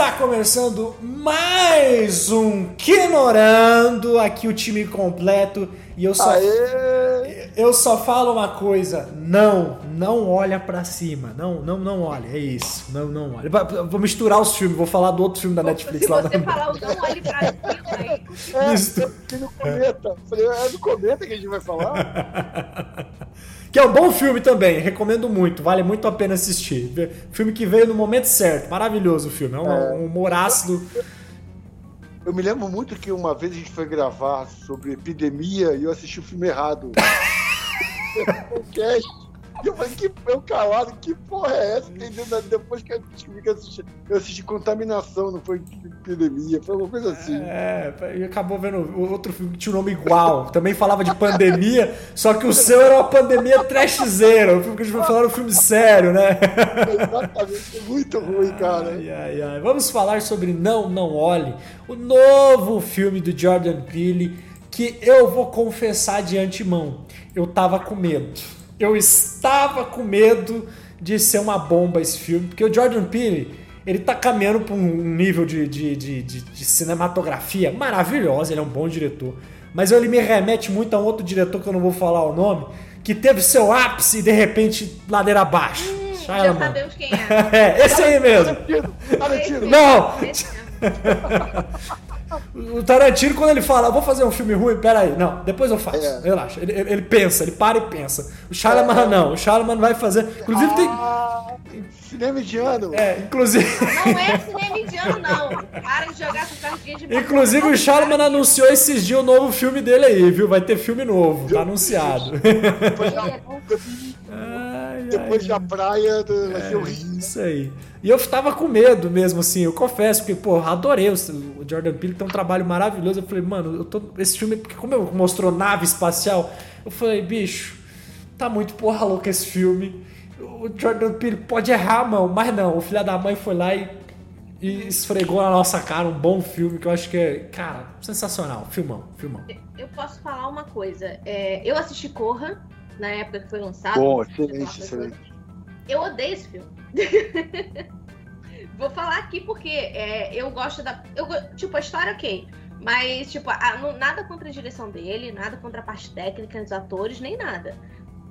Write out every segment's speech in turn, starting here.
Está começando mais um Quinorando, aqui o time completo e eu só Aê! eu só falo uma coisa, não, não olha pra cima, não, não, não olha, é isso, não, não olha. Vou- misturar os filmes, vou falar do outro filme da Netflix Se lá. você na- falar o não olhe pra cima, aí. É, fiquei no cometa. Falei, é no cometa que a gente vai falar? Que é um bom filme também, recomendo muito, vale muito a pena assistir. Filme que veio no momento certo, maravilhoso o filme, é um, É. um humor ácido. Eu me lembro muito que uma vez a gente foi gravar sobre epidemia e eu assisti o filme errado. o cast. E eu falei, que eu calado, que porra é essa? Entendeu? Depois que eu descobri que eu assisti, eu assisti contaminação, não foi epidemia, foi uma coisa assim. É, e acabou vendo o outro filme que tinha um nome igual. Também falava de pandemia, só que o seu era uma pandemia trashzeira. O filme que a gente vai falar um filme sério, né? Exatamente, muito ruim, cara. Ai, ai, ai. Vamos falar sobre Não, Não Olhe, o novo filme do Jordan Peele, que eu vou confessar de antemão, eu tava com medo. Eu estava com medo de ser uma bomba esse filme, porque o Jordan Peele, ele tá caminhando para um nível de, de, de, de- de cinematografia maravilhosa, ele é um bom diretor. Mas ele me remete muito a um outro diretor que eu não vou falar o nome, que teve seu ápice e de repente ladeira abaixo. Hum, já sabemos quem é. É, esse aí mesmo. Tarantino, Tarantino. Não! O Tarantino, quando ele fala, vou fazer um filme ruim, peraí, não, depois eu faço, É. relaxa. Ele, ele- ele pensa, ele para e pensa. O Shyamalan não, o Shyamalan vai fazer. Inclusive tem. Ah, cinema indiano. É, inclusive. Não é cinema indiano, não. Para de jogar cartinha de Inclusive o Shyamalan anunciou esses dias o novo filme dele aí, viu? Vai ter filme novo, tá anunciado. É. Ai, depois ai, da praia do, vai ser É horrível. Isso aí. E eu tava com medo mesmo, assim, eu confesso, porque, pô, adorei o o Jordan Peele, tem um trabalho maravilhoso. Eu falei, mano, eu tô. Esse filme, porque como eu mostrou nave espacial, eu falei, bicho, tá muito porra louca esse filme. O Jordan Peele pode errar, mano, mas não, o filho da mãe foi lá e, e esfregou na nossa cara um bom filme que eu acho que é, cara, sensacional. Filmão, filmão. Eu posso falar uma coisa. É, eu assisti Corra na época que foi lançado. Bom, excelente, excelente. Eu odeio esse filme. Vou falar aqui porque é, eu gosto da. Eu, tipo, a história, ok. Mas, tipo, a- não- nada contra a direção dele, nada contra a parte técnica, os atores, nem nada.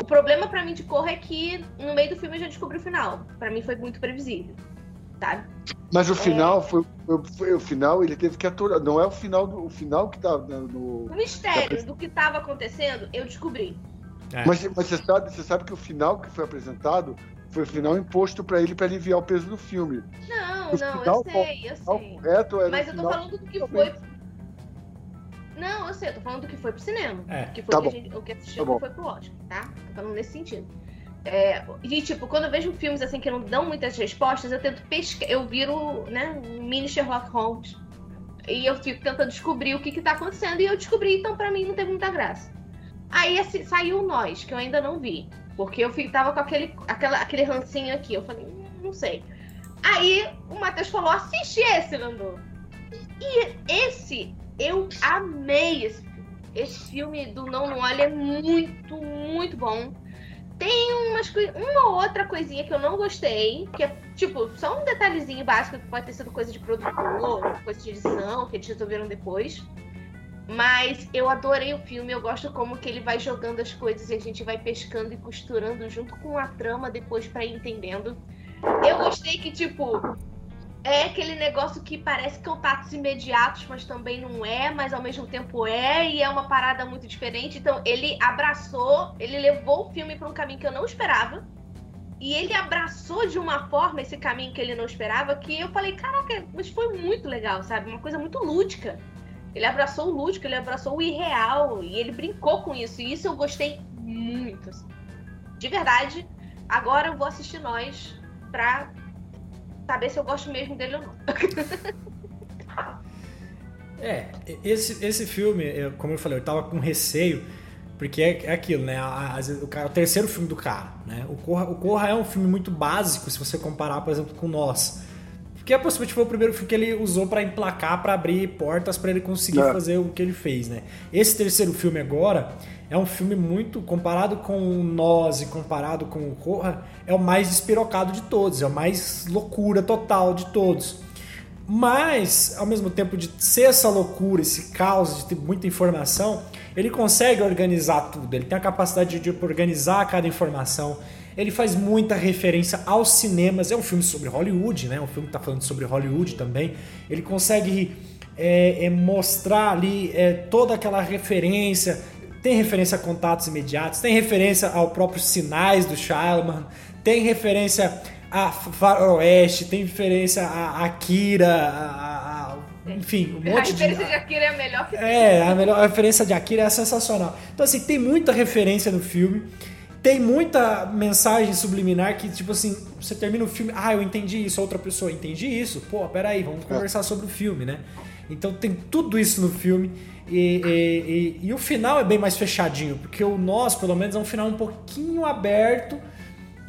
O problema pra mim de Corra é que no meio do filme eu já descobri o final. Pra mim foi muito previsível. Sabe? Mas o final foi, foi- foi- o final ele teve que aturar. Não é o final do o final que tá no. no- O mistério do que tava acontecendo, eu descobri. É. Mas, mas você sabe, você sabe que o final que foi apresentado foi o final imposto pra ele para aliviar o peso do filme. Não, O não, final eu sei, eu sei. correto era Mas o eu tô falando do que foi. Não, eu sei, eu tô falando do que foi pro cinema. É, que foi tá o, que gente, o que assistiu Tá foi pro Oscar, tá? Tô falando nesse sentido. É, e tipo, quando eu vejo filmes assim que não dão muitas respostas, eu tento pescar, eu viro, né, um mini Sherlock Holmes. E eu fico tentando descobrir o que que tá acontecendo. E eu descobri, então pra mim não teve muita graça. Aí assim, saiu Nós, que eu ainda não vi. Porque eu tava com aquele, aquela, aquele rancinho aqui. Eu falei, hum, não sei. Aí o Matheus falou, assiste esse, Nando. E esse, eu amei esse filme. Esse filme do Não Olha é muito, muito bom. Tem umas, uma ou outra coisinha que eu não gostei, que é, tipo, só um detalhezinho básico que pode ter sido coisa de produtor, coisa de edição, que eles resolveram depois. Mas eu adorei o filme, eu gosto como que ele vai jogando as coisas e a gente vai pescando e costurando junto com a trama depois pra ir entendendo. Eu gostei que, tipo, é aquele negócio que parece contatos imediatos, mas também não é, mas ao mesmo tempo é, e é uma parada muito diferente. Então, ele abraçou, ele levou o filme pra um caminho que eu não esperava. E ele abraçou de uma forma esse caminho que ele não esperava, que eu falei, caraca, mas foi muito legal, sabe? Uma coisa muito lúdica. Ele abraçou o lúdico, ele abraçou o irreal, e ele brincou com isso. E isso eu gostei muito. assim. De verdade, agora eu vou assistir Nós pra saber se eu gosto mesmo dele ou não. É, esse, esse filme, como eu falei, eu tava com receio, porque é, é aquilo, né? O, cara, o terceiro filme do cara, né? O Corra, o Corra é um filme muito básico, se você comparar, por exemplo, com Nós. Porque possivelmente foi o primeiro filme que ele usou pra emplacar, pra abrir portas pra ele conseguir É. fazer o que ele fez, né? Esse terceiro filme agora é um filme muito, comparado com o Nós e comparado com o Corra, é o mais despirocado de todos, é o mais loucura total de todos. Mas, ao mesmo tempo de ser essa loucura, esse caos, de ter muita informação, ele consegue organizar tudo. Ele tem a capacidade de organizar cada informação. Ele faz muita referência aos cinemas. É um filme sobre Hollywood, né? Um filme que está falando sobre Hollywood também. Ele consegue é, é mostrar ali é, toda aquela referência. Tem referência a contatos imediatos, tem referência ao próprios sinais do Shyamalan, tem referência a Faroeste, tem referência a Akira, a, a, enfim, um monte de... A referência de Akira é a melhor que tem. É, a, melhor, a referência de Akira é sensacional. Então, assim, tem muita referência no filme, tem muita mensagem subliminar que, tipo assim, você termina o filme, ah, eu entendi isso, outra pessoa, entendi isso, pô, peraí, vamos conversar sobre o filme, né? Então tem tudo isso no filme. E, e, e, e, o final é bem mais fechadinho, porque o nós, pelo menos, é um final um pouquinho aberto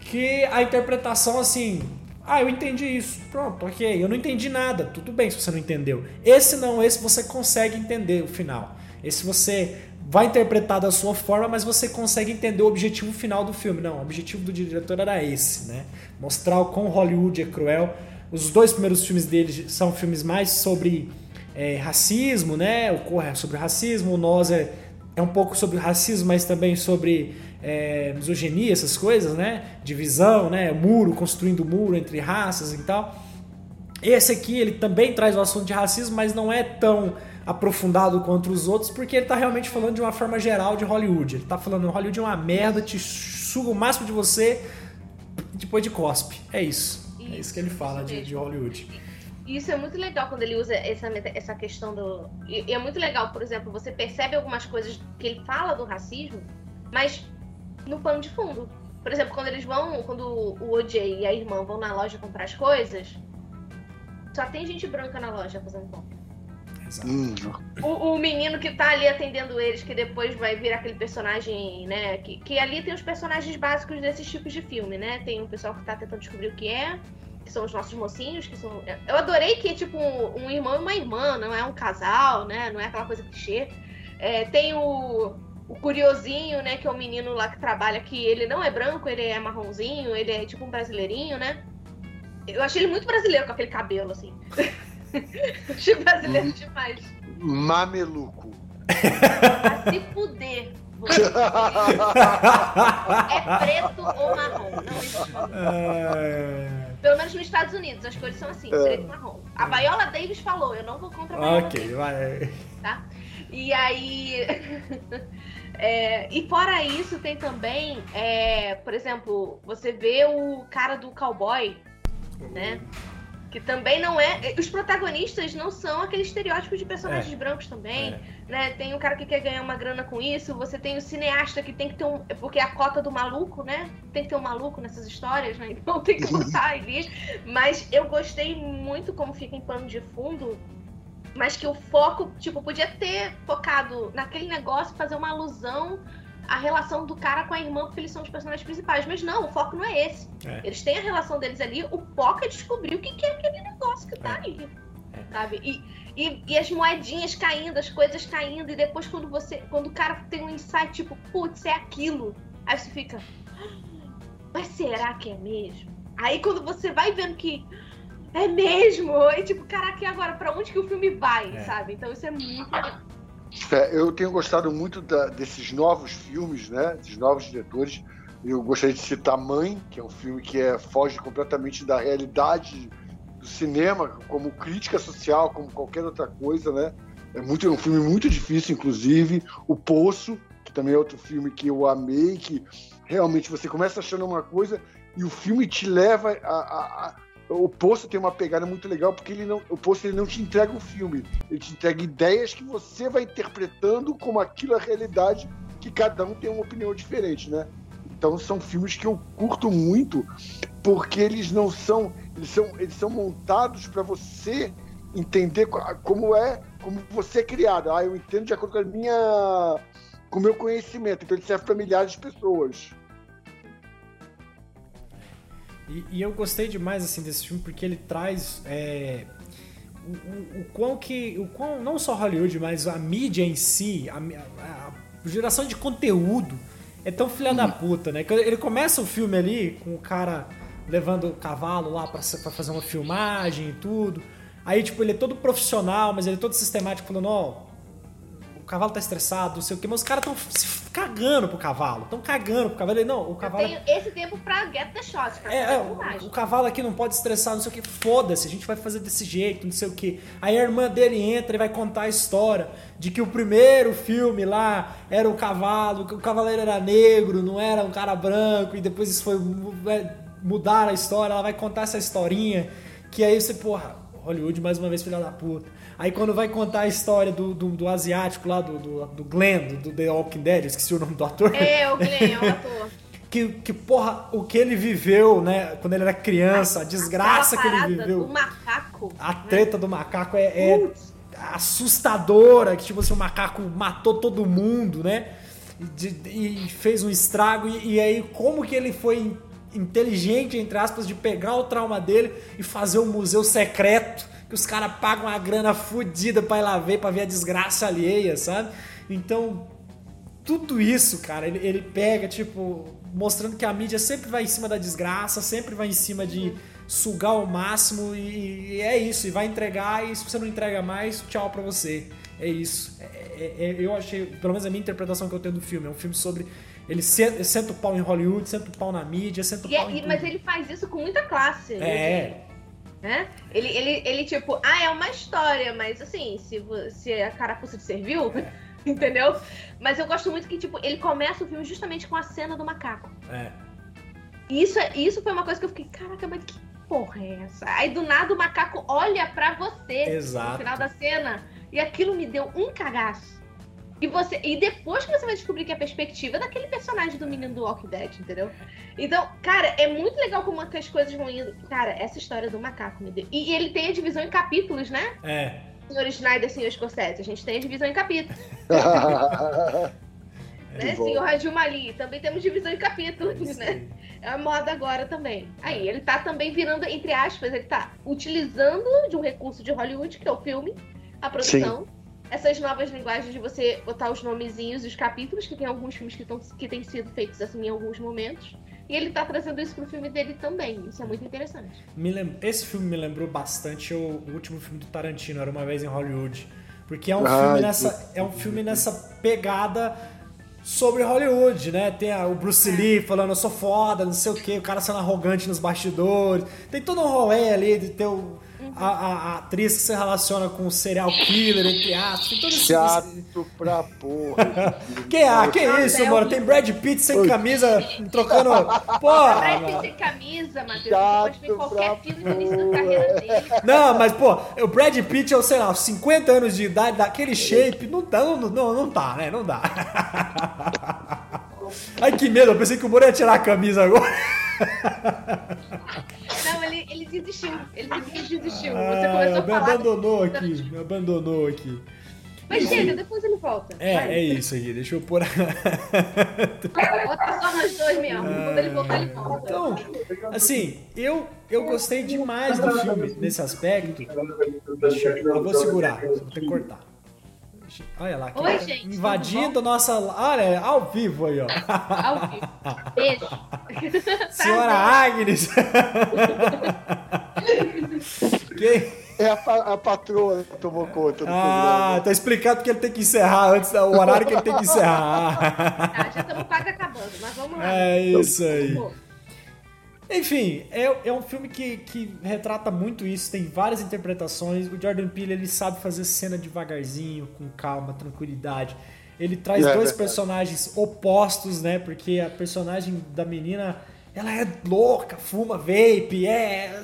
que a interpretação assim. Ah, eu entendi isso. Pronto, ok. Eu não entendi nada. Tudo bem se você não entendeu. Esse não, esse você consegue entender o final. Esse você vai interpretar da sua forma, mas você consegue entender o objetivo final do filme. Não, o objetivo do diretor era esse, né? Mostrar o quão Hollywood é cruel. Os dois primeiros filmes dele são filmes mais sobre é, racismo, né? O é sobre racismo. O Nós é, é um pouco sobre racismo, mas também sobre é, misoginia, essas coisas, né? Divisão, né? Muro, construindo muro entre raças e tal. Esse aqui, ele também traz o assunto de racismo, mas não é tão aprofundado quanto os outros, porque ele está realmente falando de uma forma geral de Hollywood. Ele está falando Hollywood é uma merda, te suga o máximo de você, depois de cospe. É isso. isso é isso que ele fala de, de Hollywood. Isso é muito legal quando ele usa essa, essa questão do. E é muito legal, por exemplo, você percebe algumas coisas que ele fala do racismo, mas no pano de fundo. Por exemplo, quando eles vão, quando o OJ e a irmã vão na loja comprar as coisas, só tem gente branca na loja fazendo compra. Hum. O, o, menino que tá ali atendendo eles, que depois vai virar aquele personagem, né? Que, que ali tem os personagens básicos desses tipos de filme, né? Tem um pessoal que tá tentando descobrir o que é, que são os nossos mocinhos, que são. Eu adorei que é tipo um, um irmão e uma irmã, não é um casal, né? Não é aquela coisa clichê. É, tem o o curiosinho, né, que é o menino lá que trabalha, que ele não é branco, ele é marronzinho, ele é tipo um brasileirinho, né? Eu achei ele muito brasileiro com aquele cabelo, assim. achei brasileiro demais. Mameluco. A se fuder. é preto ou marrom, não existe. Pelo menos nos Estados Unidos, as cores são assim, é. preto e marrom. A Viola Davis falou, eu não vou contra a Viola Ok, Davis, vai. Tá? E aí. É, e fora isso, tem também, é, por exemplo, você vê o cara do cowboy, né? Que também não é. Os protagonistas não são aquele estereótipo de personagens é. brancos também. É. Né? Tem um cara que quer ganhar uma grana com isso, você tem o cineasta que tem que ter um. Porque é a cota do maluco, né? Tem que ter um maluco nessas histórias, né? Então tem que botar ali. Mas eu gostei muito como fica em pano de fundo mas que o foco, tipo, podia ter focado naquele negócio, fazer uma alusão à relação do cara com a irmã, porque eles são os personagens principais. Mas não, o foco não é esse. É. Eles têm a relação deles ali, o foco é descobrir o que, que é aquele negócio que tá é. ali. É. Sabe? E, e, e, as moedinhas caindo, as coisas caindo, e depois quando você. Quando o cara tem um insight, tipo, putz, é aquilo. Aí você fica. Ah, mas será que é mesmo? Aí quando você vai vendo que é mesmo? E tipo, caraca, e agora? Pra onde que o filme vai, é. sabe? Então isso é muito É, eu tenho gostado muito da, desses novos filmes, né? Desses novos diretores. Eu gostaria de citar Mãe, que é um filme que é, foge completamente da realidade do cinema, como crítica social, como qualquer outra coisa, né? É, muito, é um filme muito difícil, inclusive. O Poço, que também é outro filme que eu amei, que realmente você começa achando uma coisa e o filme te leva a, a o Poço tem uma pegada muito legal porque ele não, o Poço ele não te entrega o filme, ele te entrega ideias que você vai interpretando como aquilo é a realidade, que cada um tem uma opinião diferente, né? Então são filmes que eu curto muito porque eles não são, eles são, eles são montados para você entender como é, como você é criado. Ah, eu entendo de acordo com a minha, com o meu conhecimento. Então ele serve para milhares de pessoas. E, e, eu gostei demais assim desse filme porque ele traz é, o, o, o, quão que. O quão, não só Hollywood, mas a mídia em si, a, a, a geração de conteúdo é tão filha uhum. da puta, né? Ele começa o filme ali com o cara levando o cavalo lá para fazer uma filmagem e tudo. Aí, tipo, ele é todo profissional, mas ele é todo sistemático, falando, ó, cavalo tá estressado, não sei o quê, mas os caras tão se cagando pro cavalo, tão cagando pro cavalo. Ele, não, o Eu cavalo... tenho esse tempo pra get the shot, pra É, é, o, o cavalo aqui não pode estressar, não sei o que. Foda-se, a gente vai fazer desse jeito, não sei o que. Aí a irmã dele entra e vai contar a história de que o primeiro filme lá era o cavalo, que o cavaleiro era negro, não era um cara branco, e depois isso foi vai mudar a história. Ela vai contar essa historinha, que aí você, porra, Hollywood mais uma vez, filha da puta. Aí quando vai contar a história do, do, do asiático lá, do, do, do Glenn, do, do The Walking Dead, eu esqueci o nome do ator. É, o Glenn, é o ator. que, que, porra, o que ele viveu, né, quando ele era criança, a desgraça que ele viveu, do macaco. a treta do macaco é, é assustadora, que tipo assim, o macaco matou todo mundo, né, e, e fez um estrago, e, e aí como que ele foi in- inteligente, entre aspas, de pegar o trauma dele e fazer um museu secreto, que os caras pagam uma grana fodida pra ir lá ver, pra ver a desgraça alheia, sabe? Então, tudo isso, cara, ele, ele pega, tipo, mostrando que a mídia sempre vai em cima da desgraça, sempre vai em cima de sugar ao máximo e, e é isso, e vai entregar, e se você não entrega mais, tchau pra você. É isso. É- é- é- eu achei, pelo menos a minha interpretação que eu tenho do filme, é um filme sobre. Ele senta, o pau em Hollywood, senta o pau na mídia, senta o E é- pau em mas ele faz isso com muita classe. É, Né? Ele, ele, ele, tipo, ah, é uma história, mas assim, se, se a carapuça te serviu, entendeu? Mas eu gosto muito que, tipo, ele começa o filme justamente com a cena do macaco. é. Isso, é- isso foi uma coisa que eu fiquei, caraca, mas que porra é essa? Aí do nada o macaco olha pra você Exato. no final da cena e aquilo me deu um cagaço. E, você, e depois que você vai descobrir que é a perspectiva daquele personagem do menino do Walking Dead, entendeu? Então, cara, é muito legal como as coisas vão indo. Cara, essa história do macaco me deu. E, e ele tem a divisão em capítulos, né? É. Senhor Snyder, senhor Scorsese. A gente tem a divisão em capítulos. Né? bom. Senhor Radil Mali, também temos divisão em capítulos, né? É a moda agora também. Aí, ele tá também virando, entre aspas, ele tá utilizando de um recurso de Hollywood, que é o filme, a produção. Essas novas linguagens de você botar os nomezinhos dos capítulos, que tem alguns filmes que, tão, que têm sido feitos assim em alguns momentos. E ele tá trazendo isso pro filme dele também. Isso é muito interessante. Lem- Esse filme me lembrou bastante o, último filme do Tarantino, Era Uma Vez em Hollywood. Porque é um, Ai, filme, nessa, é um filme nessa pegada sobre Hollywood, né? Tem a- o Bruce Lee falando, eu sou foda, não sei o quê, o cara sendo arrogante nos bastidores. Tem todo um rolê ali de ter o- a, a- a atriz que se relaciona com o serial killer, entre aspas. Tem todo esse... Chato pra porra. Que, ah, que Nossa, isso, é mano? Tem Brad Pitt sem camisa, trocando... Brad Porra, Pitt sem camisa, Matheus. Chato Você pode ver qualquer filme no início da carreira dele. Não, mas, pô, o Brad Pitt, eu sei lá, 50 anos de idade, daquele shape, não dá, não, não, não tá, né? Não dá. Ai, que medo, eu pensei que o Moro ia tirar a camisa agora. Ele, desistiu. Ele desistiu. Você Ah, começou a me falar. abandonou aqui, me abandonou aqui. Mas chega, depois ele volta. É, Vai. é isso aqui, deixa eu pôr. Bota só nós dois mesmo. Quando ele voltar, ele volta. Então, assim, eu, eu gostei demais do filme nesse aspecto. Deixa eu, eu vou segurar, vou ter que cortar. Olha lá, Oi, tá gente, invadindo nossa. Olha, ao vivo aí, ó. Ao vivo. Beijo. Senhora Agnes! Quem? É a, a patroa que tomou conta do Ah, tá explicado porque ele tem que encerrar antes do horário que ele tem que encerrar. Tá, já estamos quase acabando, mas vamos lá. É isso aí. Enfim, é, é um filme que, que retrata muito isso, tem várias interpretações. O Jordan Peele ele sabe fazer cena devagarzinho, com calma, tranquilidade. Ele traz É dois verdade. personagens opostos, né? Porque a personagem da menina, ela é louca, fuma vape, é,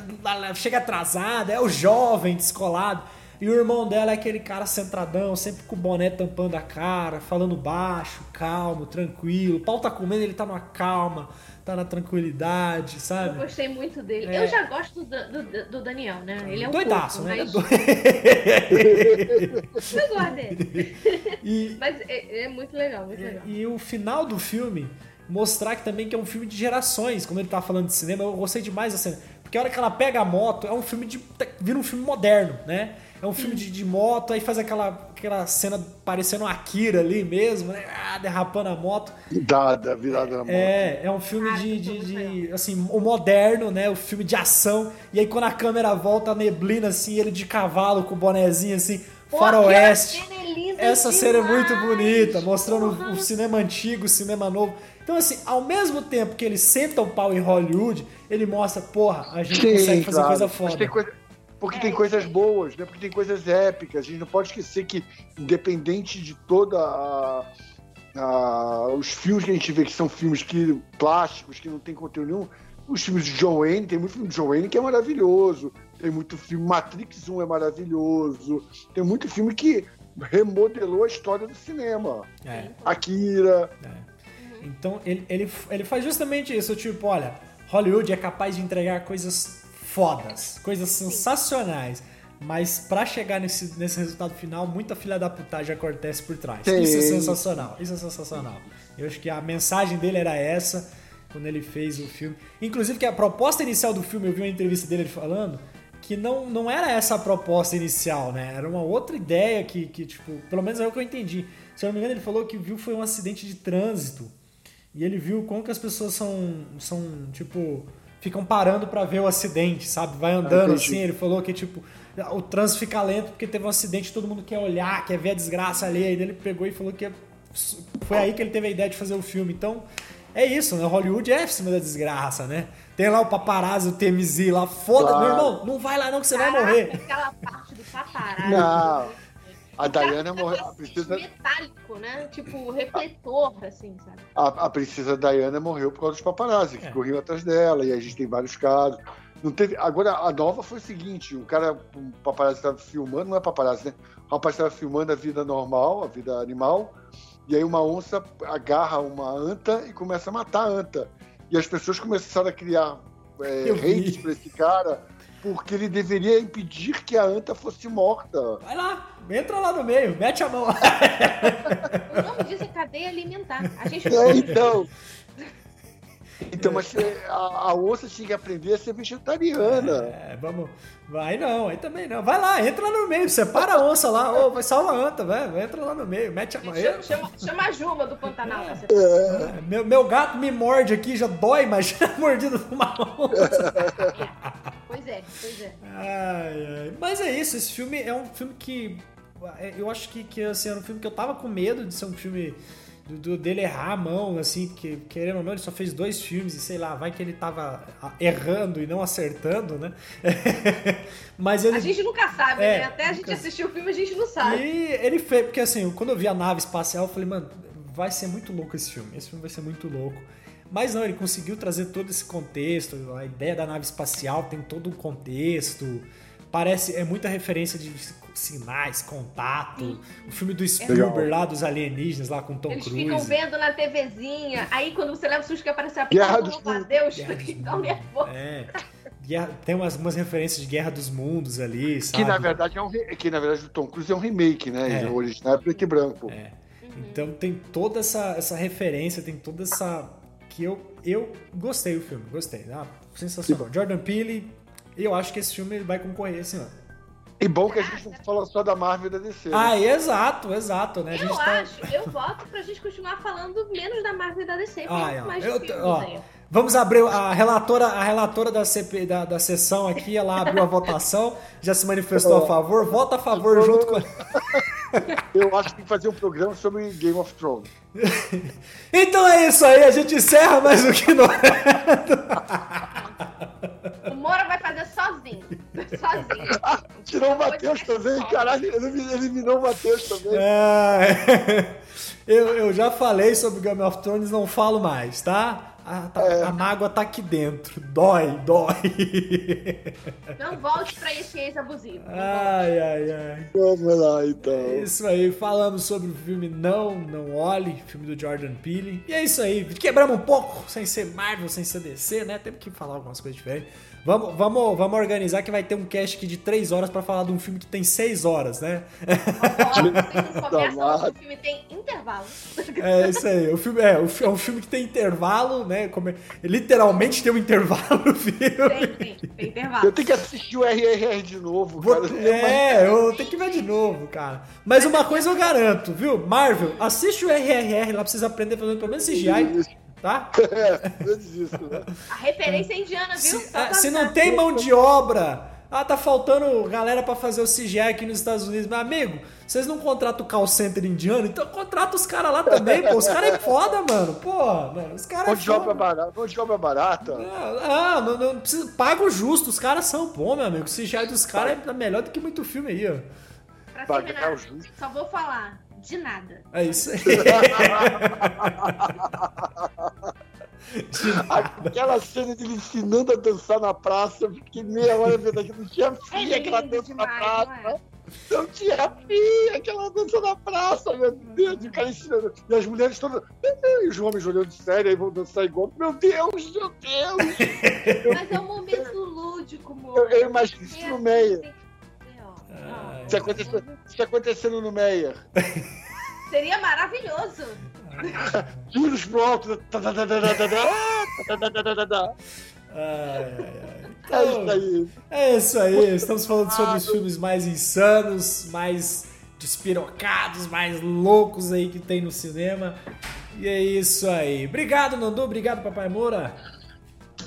chega atrasada, é o jovem descolado. E o irmão dela é aquele cara centradão, sempre com o boné tampando a cara, falando baixo, calmo, tranquilo. O pau tá comendo, ele tá numa calma, tá na tranquilidade, Eu sabe? gostei muito dele. É. Eu já gosto do, do, do Daniel, né? Ele é um Doidaço, né? Mas... É Eu gosto dele. E, Mas é, é muito legal, muito legal. e o final do filme mostrar que também que é um filme de gerações, como ele tá falando de cinema, eu gostei demais da cena. Porque a hora que ela pega a moto, é um filme de. vira um filme moderno, né? É um filme de, de moto, aí faz aquela, aquela cena parecendo um Akira ali mesmo, né? Ah, derrapando a moto. Virada, virada na moto. É, é um filme Ah, de, de, de, assim, o moderno, né? O filme de ação. E aí quando a câmera volta, a neblina, assim, ele de cavalo com o bonezinho, assim, Pô, faroeste. cena é linda Essa cena é muito demais. bonita, mostrando Porra. o cinema antigo, o cinema novo. Então, assim, ao mesmo tempo que ele senta o pau em Hollywood, ele mostra, porra, a gente consegue fazer claro. coisa Mas foda. tem coisa- Porque É, tem coisas aí. boas, né? Porque tem coisas épicas. A gente não pode esquecer que, independente de toda a, a- os filmes que a gente vê que são filmes que plásticos, que não tem conteúdo nenhum, os filmes de John Wayne, tem muito filme de John Wayne que é maravilhoso. Tem muito filme, Matrix 1 é maravilhoso. Tem muito filme que remodelou a história do cinema. É. Akira. Então ele, ele, ele faz justamente isso, tipo, olha, Hollywood é capaz de entregar coisas fodas, coisas sensacionais. Mas pra chegar nesse, nesse resultado final, muita filha da putagem acontece por trás. Sim. Isso é sensacional, isso é sensacional. Eu acho que a mensagem dele era essa quando ele fez o filme. Inclusive que a proposta inicial do filme, eu vi uma entrevista dele falando que não, não era essa a proposta inicial, né? Era uma outra ideia que, que, tipo, pelo menos é o que eu entendi. Se eu não me engano, ele falou que viu foi um acidente de trânsito. E ele viu como que as pessoas são, são tipo, ficam parando pra ver o acidente, sabe? Vai andando entendi. assim. Ele falou que, tipo, o trânsito fica lento porque teve um acidente, todo mundo quer olhar, quer ver a desgraça ali. Aí ele pegou e falou que foi aí que ele teve a ideia de fazer o filme. Então, é isso, né? Hollywood é em cima da desgraça, né? Tem lá o paparazzi, o TMZ lá, foda, Claro. meu irmão, não vai lá não que você vai Caraca, morrer. Aquela parte do paparazzi. Não. A Diana morreu. A princesa, metálico, né? Tipo, refletor, assim, sabe? a, a princesa Diana morreu por causa dos paparazzi, que É. corriam atrás dela, e a gente tem vários casos. Não teve, agora, a nova foi o seguinte: um cara, um paparazzi estava filmando, não é paparazzi, né? O rapaz estava filmando a vida normal, a vida animal, e aí uma onça agarra uma anta e começa a matar a anta. E as pessoas começaram a criar é, para esse cara, porque ele deveria impedir que a anta fosse morta. Vai lá, entra lá no meio, mete a mão lá. O nome disso é cadeia alimentar. A gente É, então. Então, mas é, a, a onça tinha que aprender a ser vegetariana. É, vamos. Vai não, aí também não. Vai lá, entra lá no meio, separa a onça lá, ô, vai salva a anta, vai, entra lá no meio, mete a mão. chama, chama, chama a Juba do Pantanal. ser- É, Meu, meu gato me morde aqui, já dói, imagina a mordida de uma onça. É, pois é. Ai, ai. Mas é isso, esse filme é um filme que. é, Eu acho que, que assim, era um filme que eu tava com medo de ser um filme. Do, do- dele errar a mão, assim, porque querendo ou não, ele só fez dois filmes e sei lá, vai que ele tava errando e não acertando, né? Mas ele. A gente nunca sabe, É, né? Até a gente nunca- assistir o filme, a gente não sabe. E ele fez, porque assim, quando eu vi a nave espacial, eu falei, mano, vai ser muito louco esse filme. Esse filme vai ser muito louco. Mas não, ele conseguiu trazer todo esse contexto, a ideia da nave espacial tem todo um contexto. Parece, é muita referência de sinais, contato. O filme do Spielberg lá dos alienígenas, lá com Tom Eles Cruise. ficam vendo na TVzinha, aí quando você leva o susto que aparece a Guerra dos Mundos. Deus, tão nervoso. É. Guerra- tem umas, umas referências de Guerra dos Mundos ali, sabe? Que na verdade é um re- que na verdade o Tom Cruise é um remake, né? É. O original é preto e branco. É. Então tem toda essa, essa referência, tem toda essa. Que eu, eu gostei do filme, gostei. Ah, sensacional. Jordan Peele, eu acho que esse filme vai concorrer esse ano. E bom que a gente não fala só da Marvel e da DC. né? Ah, exato, exato, né? A gente Eu tá. acho, eu voto pra gente continuar falando menos da Marvel e da DC, Ah, é, mais eu- filmes ó, aí. Vamos abrir a relatora, a relatora da, CP, da, da sessão aqui, ela abriu a votação, já se manifestou a favor, vota a favor junto com. Eu acho que tem que fazer um programa sobre Game of Thrones. Então é isso aí, a gente encerra mais o que não O Moura vai fazer sozinho. Sozinho. Tirou o Matheus também, caralho, ele eliminou o Matheus também. É, eu, eu já falei sobre Game of Thrones, não falo mais, tá? A, tá- a mágoa tá aqui dentro. Dói, dói. Não volte pra esse ex-abusivo. Ai, ai, ai. Vamos lá, então. É isso aí, falamos sobre o filme Não, Não Olhe, filme do Jordan Peele. E é isso aí, quebramos um pouco, sem ser Marvel, sem ser DC, né? Temos que falar algumas coisas diferentes. Vamos, vamos, vamos organizar que vai ter um cast aqui de 3 horas pra falar de um filme que tem 6 horas, né? Começam, Amado. o filme tem intervalo. É isso aí. O filme, é, é um filme que tem intervalo, né? Como é- literalmente tem um intervalo no filme. Tem, tem, tem intervalo. Eu tenho que assistir o RRR de novo, cara. É, eu tenho que ver de novo, cara. Mas uma coisa eu garanto, viu? Marvel, assiste o RRR lá pra vocês aprenderem fazendo pelo menos CGI, tá? É, antes disso, né? A referência é indiana, viu? Se, ah, pra se não tem mão de obra, ah, tá faltando galera pra fazer o CGI aqui nos Estados Unidos. Meu amigo, vocês não contratam o call center indiano? Então contrata os caras lá também, pô. Os caras é foda, mano. Pô, mano, os caras é Mão de obra foda. barata. Mão de obra barata. Ah, não, não precisa, paga o justo, os caras são bons, meu amigo. O CGI dos caras é melhor do que muito filme aí, ó. Pra terminar, só vou falar de nada. É isso aí. Aquela cena dele ensinando a dançar na praça, eu fiquei meia hora vendo aquilo. Não tinha fim É aquela dança na demais, praça. não é? Não tinha fim aquela dança na praça, meu Deus. E o cara ensinando. E as mulheres todas. E os homens olhando sério, aí vão dançar igual. Meu Deus, meu Deus. Mas é um momento lúdico, amor. Eu, eu imagino isso no Meia. Isso, é aconteceu, isso é acontecendo no Meyer. Seria maravilhoso. Juros pro alto. É isso aí. É isso aí. Estamos falando sobre os filmes mais insanos, mais despirocados, mais loucos aí que tem no cinema. E é isso aí. Obrigado, Nandu. Obrigado, Papai Moura.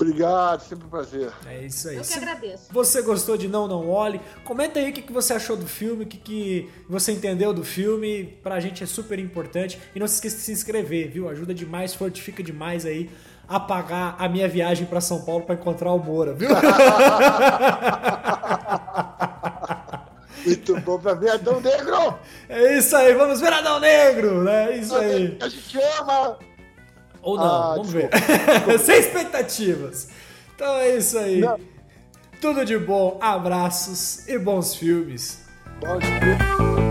Obrigado, sempre um prazer. É isso aí. Eu que Se agradeço. você gostou de Não Não Olhe, comenta aí o que que você achou do filme, o que, que você entendeu do filme. Pra gente é super importante. E não se esqueça de se inscrever, viu? Ajuda demais, fortifica demais aí a pagar a minha viagem pra São Paulo pra encontrar o Moura, viu? Muito bom pra ver Adão Negro. É isso aí, vamos ver Adão Negro, né? É isso aí. A gente ama. Ou não, Ah, vamos ver. desculpa. Sem expectativas. Então é isso aí. Não. Tudo de bom, abraços e bons filmes. Pode ver.